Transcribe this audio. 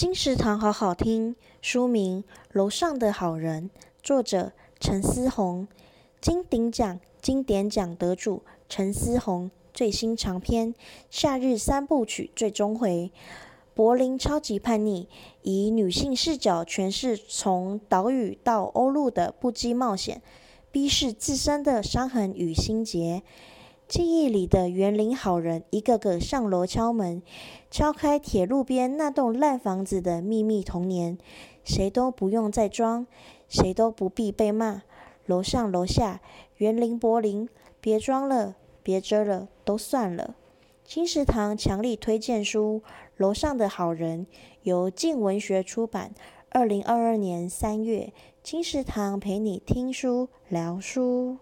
金石堂好好听，书名《楼上的好人》，作者陈思宏，金鼎奖经典奖得主陈思宏最新长篇《夏日三部曲》最终回。柏林超级叛逆，以女性视角诠释从岛屿到欧陆的不羁冒险，逼视自身的伤痕与心结。记忆里的园林好人一个个上楼敲门，敲开铁路边那栋烂房子的秘密童年。谁都不用再装，谁都不必被骂。楼上楼下，园林柏林，别装了，别遮了，都算了。金石堂强力推荐书《楼上的好人》，由静文学出版，二零二二年三月。金石堂陪你听书聊书。